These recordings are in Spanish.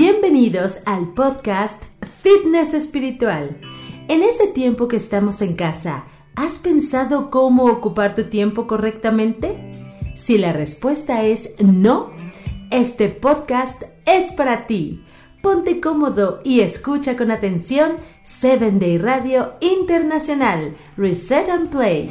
Bienvenidos al podcast Fitness Espiritual. En este tiempo que estamos en casa, ¿has pensado cómo ocupar tu tiempo correctamente? Si la respuesta es no, este podcast es para ti. Ponte cómodo y escucha con atención 7 Day Radio Internacional, Reset and Play.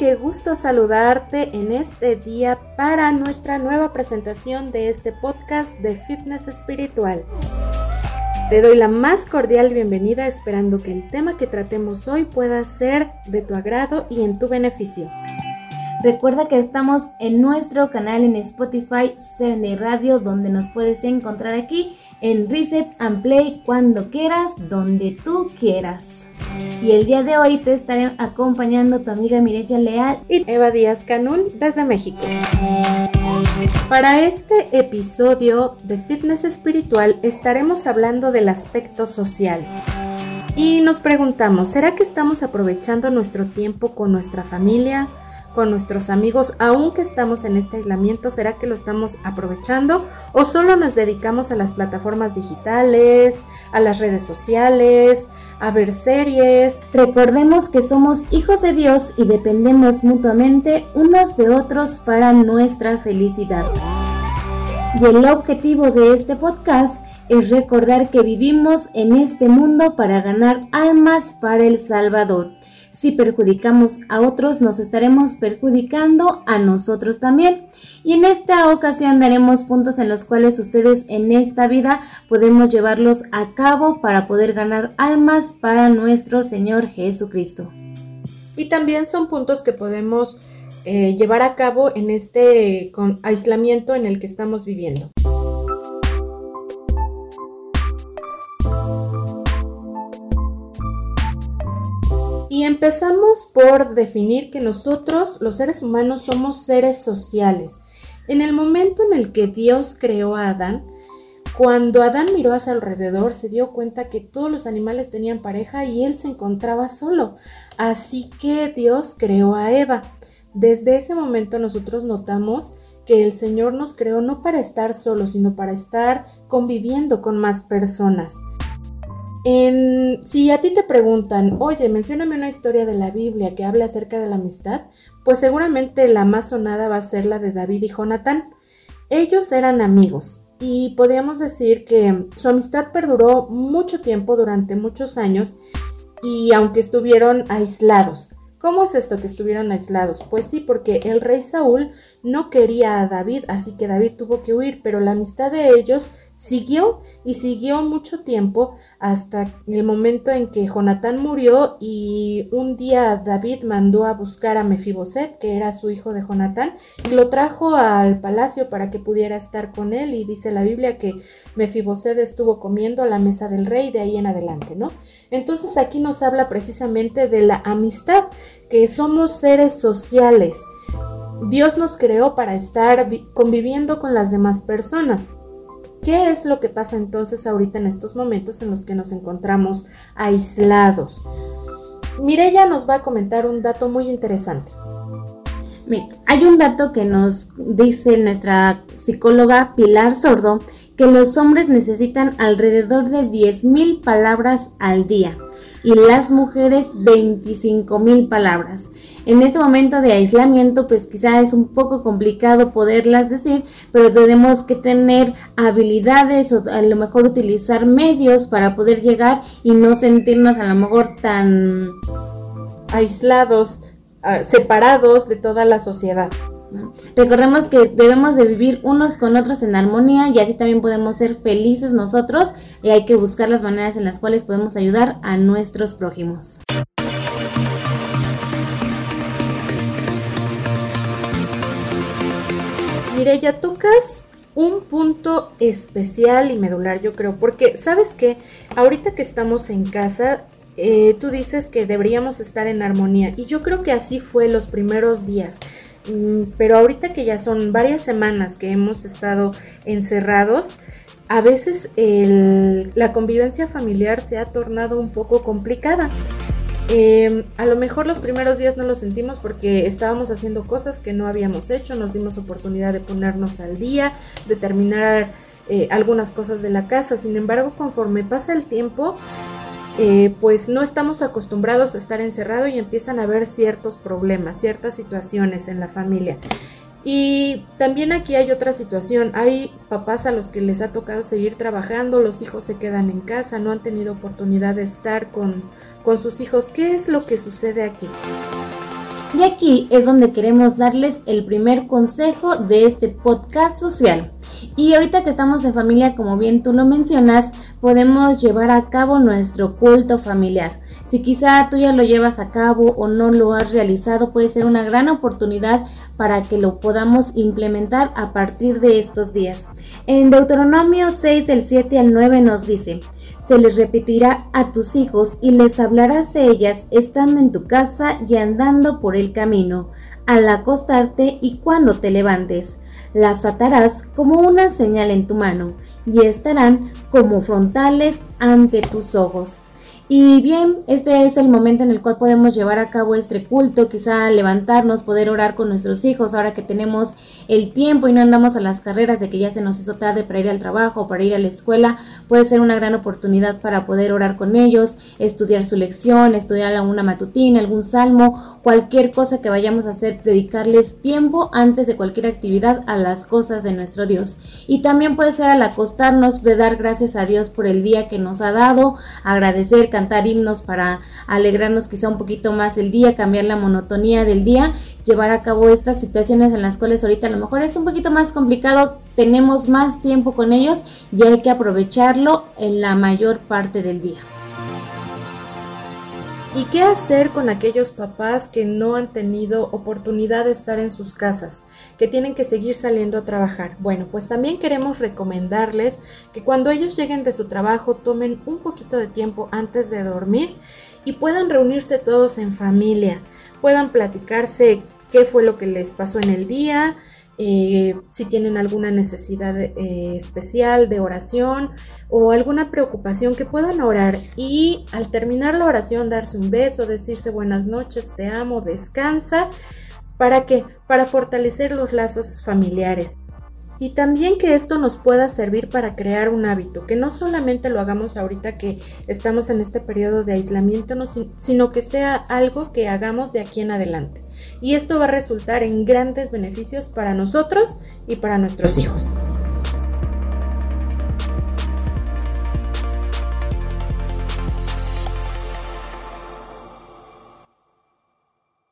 ¿Qué gusto saludarte en este día para nuestra nueva presentación de este podcast de fitness espiritual. Te doy la más cordial bienvenida esperando que el tema que tratemos hoy pueda ser de tu agrado y en tu beneficio. Recuerda que estamos en nuestro canal en Spotify 7 Day Radio donde nos puedes encontrar aquí en Reset and Play cuando quieras, donde tú quieras. Y el día de hoy te estaré acompañando tu amiga Mireya Leal y Eva Díaz Canul desde México. Para este episodio de Fitness Espiritual estaremos hablando del aspecto social. Y nos preguntamos, ¿será que estamos aprovechando nuestro tiempo con nuestra familia, con nuestros amigos, aunque estamos en este aislamiento, ¿será que lo estamos aprovechando o solo nos dedicamos a las plataformas digitales, a las redes sociales, a ver series? Recordemos que somos hijos de Dios y dependemos mutuamente unos de otros para nuestra felicidad. Y el objetivo de este podcast es recordar que vivimos en este mundo para ganar almas para el Salvador si perjudicamos a otros, nos estaremos perjudicando a nosotros también. Y en esta ocasión daremos puntos en los cuales ustedes en esta vida podemos llevarlos a cabo para poder ganar almas para nuestro Señor Jesucristo. Y también son puntos que podemos eh, llevar a cabo en este aislamiento en el que estamos viviendo. Empezamos por definir que nosotros, los seres humanos, somos seres sociales. En el momento en el que Dios creó a Adán, cuando Adán miró a su alrededor, se dio cuenta que todos los animales tenían pareja y él se encontraba solo. Así que Dios creó a Eva. Desde ese momento nosotros notamos que el Señor nos creó no para estar solos, sino para estar conviviendo con más personas si a ti te preguntan, oye, mencióname una historia de la Biblia que habla acerca de la amistad, pues seguramente la más sonada va a ser la de David y Jonatán. Ellos eran amigos y podríamos decir que su amistad perduró mucho tiempo, durante muchos años, y aunque estuvieron aislados. ¿Cómo es esto que estuvieron aislados? Pues sí, porque el rey Saúl no quería a David, así que David tuvo que huir, pero la amistad de ellos siguió y siguió mucho tiempo hasta el momento en que Jonatán murió y un día David mandó a buscar a Mefiboset, que era su hijo de Jonatán, y lo trajo al palacio para que pudiera estar con él y dice la Biblia que Mefiboset estuvo comiendo a la mesa del rey de ahí en adelante, ¿no? Entonces aquí nos habla precisamente de la amistad, que somos seres sociales. Dios nos creó para estar conviviendo con las demás personas. ¿Qué es lo que pasa entonces ahorita en estos momentos en los que nos encontramos aislados? Mirella nos va a comentar un dato muy interesante. hay un dato que nos dice nuestra psicóloga Pilar Sordo que los hombres necesitan alrededor de 10.000 palabras al día y las mujeres 25.000 palabras. En este momento de aislamiento, pues quizá es un poco complicado poderlas decir, pero tenemos que tener habilidades o a lo mejor utilizar medios para poder llegar y no sentirnos a lo mejor tan aislados, ah, separados de toda la sociedad. Recordemos que debemos de vivir unos con otros en armonía y así también podemos ser felices nosotros y hay que buscar las maneras en las cuales podemos ayudar a nuestros prójimos. ya tocas un punto especial y medular, yo creo, porque sabes que ahorita que estamos en casa, eh, tú dices que deberíamos estar en armonía y yo creo que así fue los primeros días. Mm, pero ahorita que ya son varias semanas que hemos estado encerrados, a veces la convivencia familiar se ha tornado un poco complicada. Em, a lo mejor los primeros días no lo sentimos porque estábamos haciendo cosas que no habíamos hecho, nos dimos oportunidad de ponernos al día, de terminar eh, algunas cosas de la casa. Sin embargo, conforme pasa el tiempo, eh, pues no estamos acostumbrados a estar encerrados y empiezan a haber ciertos problemas, ciertas situaciones en la familia. Y también aquí hay otra situación, hay papás a los que les ha tocado seguir trabajando, los hijos se quedan en casa, no han tenido oportunidad de estar con, con sus hijos. ¿Qué es lo que sucede aquí? Y aquí es donde queremos darles el primer consejo de este podcast social. Y ahorita que estamos en familia, como bien tú lo mencionas, podemos llevar a cabo nuestro culto familiar. Si quizá tú ya lo llevas a cabo o no lo has realizado, puede ser una gran oportunidad para que lo podamos implementar a partir de estos días. En Deuteronomio 6, del 7 al 9 nos dice, se les repetirá a tus hijos y les hablarás de ellas estando en tu casa y andando por el camino, al acostarte y cuando te levantes las atarás como una señal en tu mano y estarán como frontales ante tus ojos. Y bien, este es el momento en el cual podemos llevar a cabo este culto, quizá levantarnos, poder orar con nuestros hijos, ahora que tenemos el tiempo y no andamos a las carreras de que ya se nos hizo tarde para ir al trabajo o para ir a la escuela, puede ser una gran oportunidad para poder orar con ellos, estudiar su lección, estudiar alguna matutina, algún salmo, cualquier cosa que vayamos a hacer, dedicarles tiempo antes de cualquier actividad a las cosas de nuestro Dios. Y también puede ser al acostarnos, de dar gracias a Dios por el día que nos ha dado, agradecer, cantar himnos para alegrarnos quizá un poquito más el día, cambiar la monotonía del día, llevar a cabo estas situaciones en las cuales ahorita a lo mejor es un poquito más complicado, tenemos más tiempo con ellos y hay que aprovecharlo en la mayor parte del día. ¿Y qué hacer con aquellos papás que no han tenido oportunidad de estar en sus casas, que tienen que seguir saliendo a trabajar? Bueno, pues también queremos recomendarles que cuando ellos lleguen de su trabajo tomen un poquito de tiempo antes de dormir y puedan reunirse todos en familia, puedan platicarse qué fue lo que les pasó en el día, eh, si tienen alguna necesidad eh, especial de oración o alguna preocupación que puedan orar y al terminar la oración darse un beso, decirse buenas noches, te amo, descansa. ¿Para qué? Para fortalecer los lazos familiares. Y también que esto nos pueda servir para crear un hábito, que no solamente lo hagamos ahorita que estamos en este periodo de aislamiento, sino que sea algo que hagamos de aquí en adelante y esto va a resultar en grandes beneficios para nosotros y para nuestros hijos.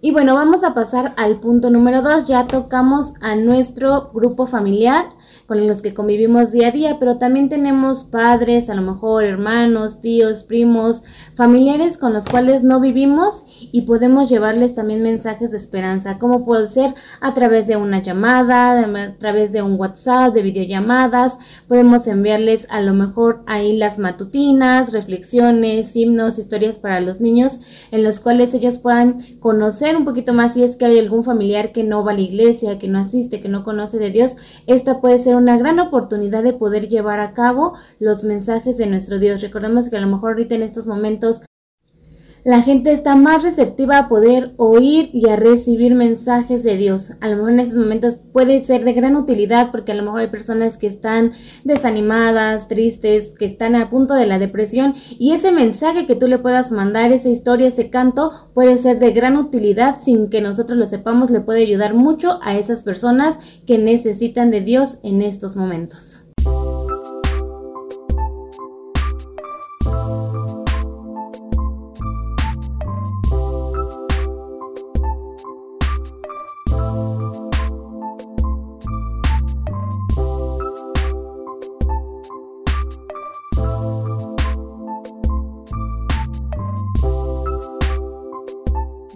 Y bueno, vamos a pasar al punto número 2. Ya tocamos a nuestro grupo familiar con los que convivimos día a día, pero también tenemos padres, a lo mejor hermanos, tíos, primos, familiares con los cuales no vivimos y podemos llevarles también mensajes de esperanza, como puede ser a través de una llamada, a través de un WhatsApp, de videollamadas, podemos enviarles a lo mejor ahí las matutinas, reflexiones, himnos, historias para los niños en los cuales ellos puedan conocer un poquito más si es que hay algún familiar que no va a la iglesia, que no asiste, que no conoce de Dios, esta puede ser una gran oportunidad de poder llevar a cabo los mensajes de nuestro Dios. Recordemos que a lo mejor ahorita en estos momentos la gente está más receptiva a poder oír y a recibir mensajes de Dios. A lo mejor en estos momentos puede ser de gran utilidad porque a lo mejor hay personas que están desanimadas, tristes, que están a punto de la depresión y ese mensaje que tú le puedas mandar, esa historia, ese canto, puede ser de gran utilidad sin que nosotros lo sepamos, le puede ayudar mucho a esas personas que necesitan de Dios en estos momentos.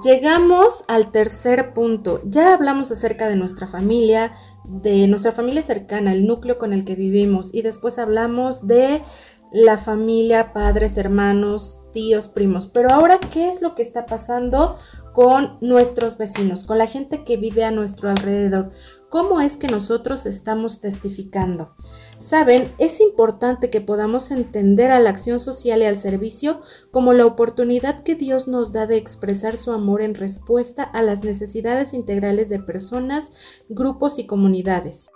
Llegamos al tercer punto. Ya hablamos acerca de nuestra familia, de nuestra familia cercana, el núcleo con el que vivimos y después hablamos de la familia, padres, hermanos, tíos, primos. Pero ahora, ¿qué es lo que está pasando con nuestros vecinos, con la gente que vive a nuestro alrededor? ¿Cómo es que nosotros estamos testificando? Saben, es importante que podamos entender a la acción social y al servicio como la oportunidad que Dios nos da de expresar su amor en respuesta a las necesidades integrales de personas, grupos y comunidades.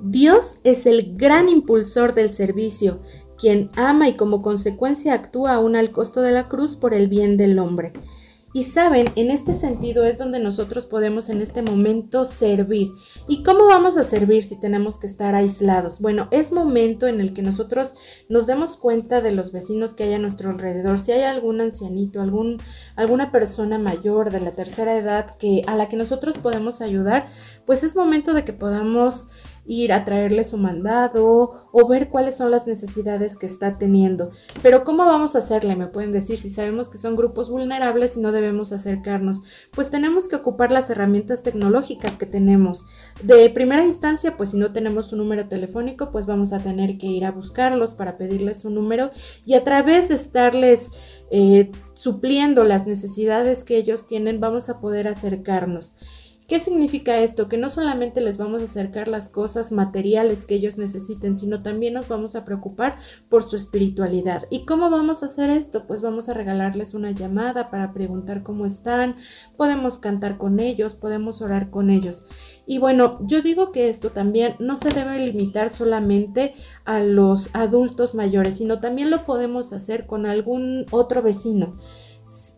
Dios es el gran impulsor del servicio, quien ama y como consecuencia actúa aún al costo de la cruz por el bien del hombre. Y saben, en este sentido es donde nosotros podemos en este momento servir. ¿Y cómo vamos a servir si tenemos que estar aislados? Bueno, es momento en el que nosotros nos demos cuenta de los vecinos que hay a nuestro alrededor. Si hay algún ancianito, algún, alguna persona mayor de la tercera edad que, a la que nosotros podemos ayudar, pues es momento de que podamos ir a traerle su mandado o ver cuáles son las necesidades que está teniendo. Pero ¿cómo vamos a hacerle? Me pueden decir si sabemos que son grupos vulnerables y no debemos acercarnos. Pues tenemos que ocupar las herramientas tecnológicas que tenemos. De primera instancia, pues si no tenemos un número telefónico, pues vamos a tener que ir a buscarlos para pedirles un número y a través de estarles eh, supliendo las necesidades que ellos tienen, vamos a poder acercarnos. ¿Qué significa esto? Que no solamente les vamos a acercar las cosas materiales que ellos necesiten, sino también nos vamos a preocupar por su espiritualidad. ¿Y cómo vamos a hacer esto? Pues vamos a regalarles una llamada para preguntar cómo están, podemos cantar con ellos, podemos orar con ellos. Y bueno, yo digo que esto también no se debe limitar solamente a los adultos mayores, sino también lo podemos hacer con algún otro vecino.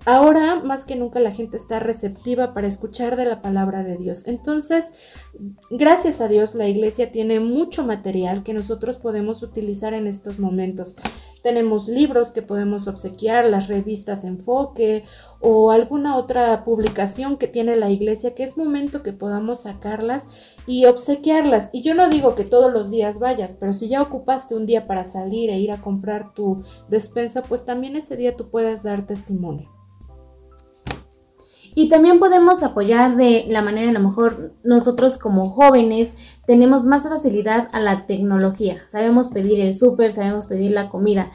Ahora más que nunca la gente está receptiva para escuchar de la palabra de Dios. Entonces, gracias a Dios la iglesia tiene mucho material que nosotros podemos utilizar en estos momentos. Tenemos libros que podemos obsequiar, las revistas Enfoque o alguna otra publicación que tiene la iglesia que es momento que podamos sacarlas y obsequiarlas. Y yo no digo que todos los días vayas, pero si ya ocupaste un día para salir e ir a comprar tu despensa, pues también ese día tú puedes dar testimonio. Y también podemos apoyar de la manera, a lo mejor nosotros como jóvenes tenemos más facilidad a la tecnología. Sabemos pedir el súper, sabemos pedir la comida.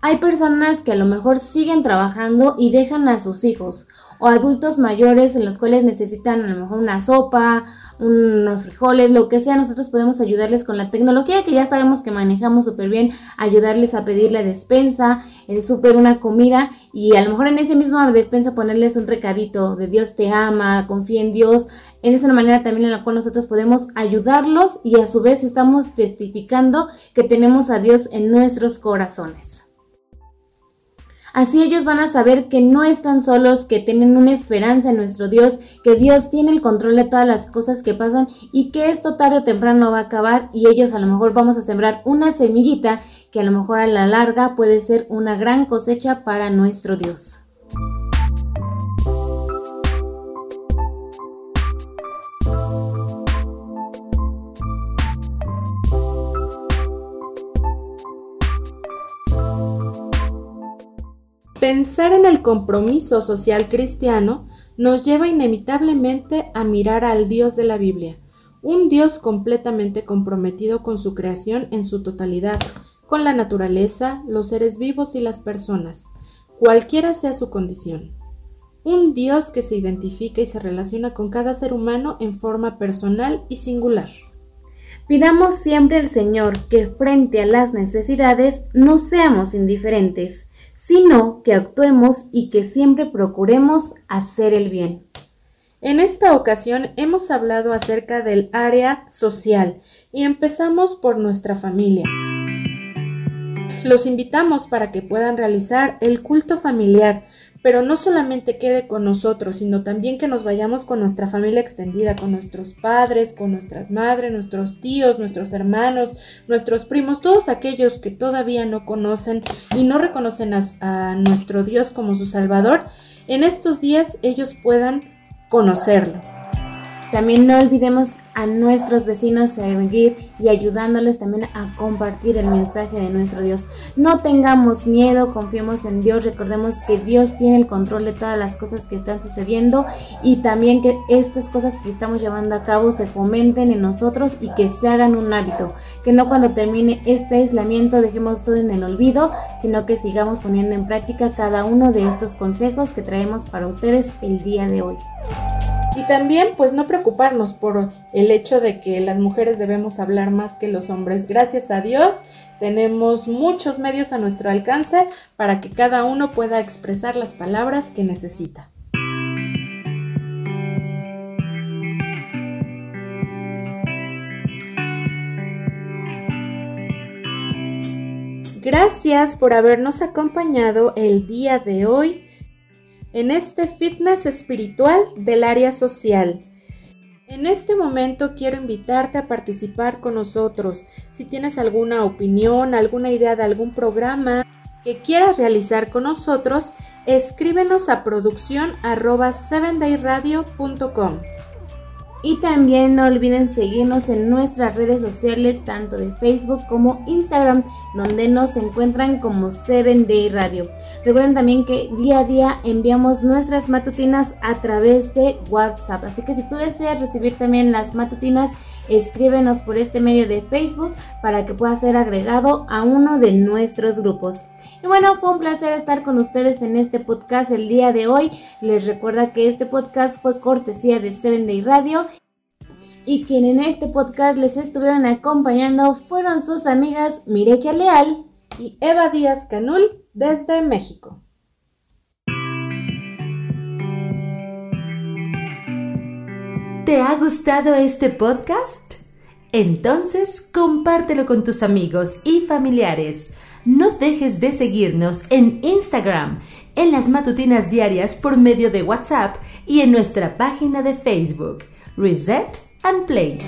Hay personas que a lo mejor siguen trabajando y dejan a sus hijos o adultos mayores en los cuales necesitan a lo mejor una sopa, unos frijoles, lo que sea, nosotros podemos ayudarles con la tecnología que ya sabemos que manejamos súper bien, ayudarles a pedir la despensa, el súper, una comida y a lo mejor en ese mismo despensa ponerles un recadito de Dios te ama, confía en Dios. En esa manera también en la cual nosotros podemos ayudarlos y a su vez estamos testificando que tenemos a Dios en nuestros corazones. Así ellos van a saber que no están solos, que tienen una esperanza en nuestro Dios, que Dios tiene el control de todas las cosas que pasan y que esto tarde o temprano va a acabar y ellos a lo mejor vamos a sembrar una semillita que a lo mejor a la larga puede ser una gran cosecha para nuestro Dios. Pensar en el compromiso social cristiano nos lleva inevitablemente a mirar al Dios de la Biblia, un Dios completamente comprometido con su creación en su totalidad, con la naturaleza, los seres vivos y las personas, cualquiera sea su condición. Un Dios que se identifica y se relaciona con cada ser humano en forma personal y singular. Pidamos siempre al Señor que frente a las necesidades no seamos indiferentes, sino que actuemos y que siempre procuremos hacer el bien. En esta ocasión hemos hablado acerca del área social y empezamos por nuestra familia. Los invitamos para que puedan realizar el culto familiar, pero no solamente quede con nosotros, sino también que nos vayamos con nuestra familia extendida, con nuestros padres, con nuestras madres, nuestros tíos, nuestros hermanos, nuestros primos, todos aquellos que todavía no conocen y no reconocen a, nuestro Dios como su Salvador, en estos días ellos puedan conocerlo. También no olvidemos a nuestros vecinos seguir y ayudándoles también a compartir el mensaje de nuestro Dios. No tengamos miedo, confiemos en Dios, recordemos que Dios tiene el control de todas las cosas que están sucediendo y también que estas cosas que estamos llevando a cabo se fomenten en nosotros y que se hagan un hábito, que no cuando termine este aislamiento dejemos todo en el olvido, sino que sigamos poniendo en práctica cada uno de estos consejos que traemos para ustedes el día de hoy. Y también pues no preocuparnos por el hecho de que las mujeres debemos hablar más que los hombres. Gracias a Dios tenemos muchos medios a nuestro alcance para que cada uno pueda expresar las palabras que necesita. Gracias por habernos acompañado el día de hoy en este fitness espiritual del área social. En este momento quiero invitarte a participar con nosotros. Si tienes alguna opinión, alguna idea de algún programa que quieras realizar con nosotros, escríbenos a producción arroba y también no olviden seguirnos en nuestras redes sociales, tanto de Facebook como Instagram, donde nos encuentran como 7 Day Radio. Recuerden también que día a día enviamos nuestras matutinas a través de WhatsApp. Así que si tú deseas recibir también las matutinas, escríbenos por este medio de Facebook para que pueda ser agregado a uno de nuestros grupos. Y bueno, fue un placer estar con ustedes en este podcast el día de hoy. Les recuerda que este podcast fue cortesía de 7 Day Radio y quien en este podcast les estuvieron acompañando fueron sus amigas Mirecha Leal y Eva Díaz Canul desde México. ¿Te ha gustado este podcast? Entonces compártelo con tus amigos y familiares. No dejes de seguirnos en Instagram, en las matutinas diarias por medio de WhatsApp y en nuestra página de Facebook, Reset and Play.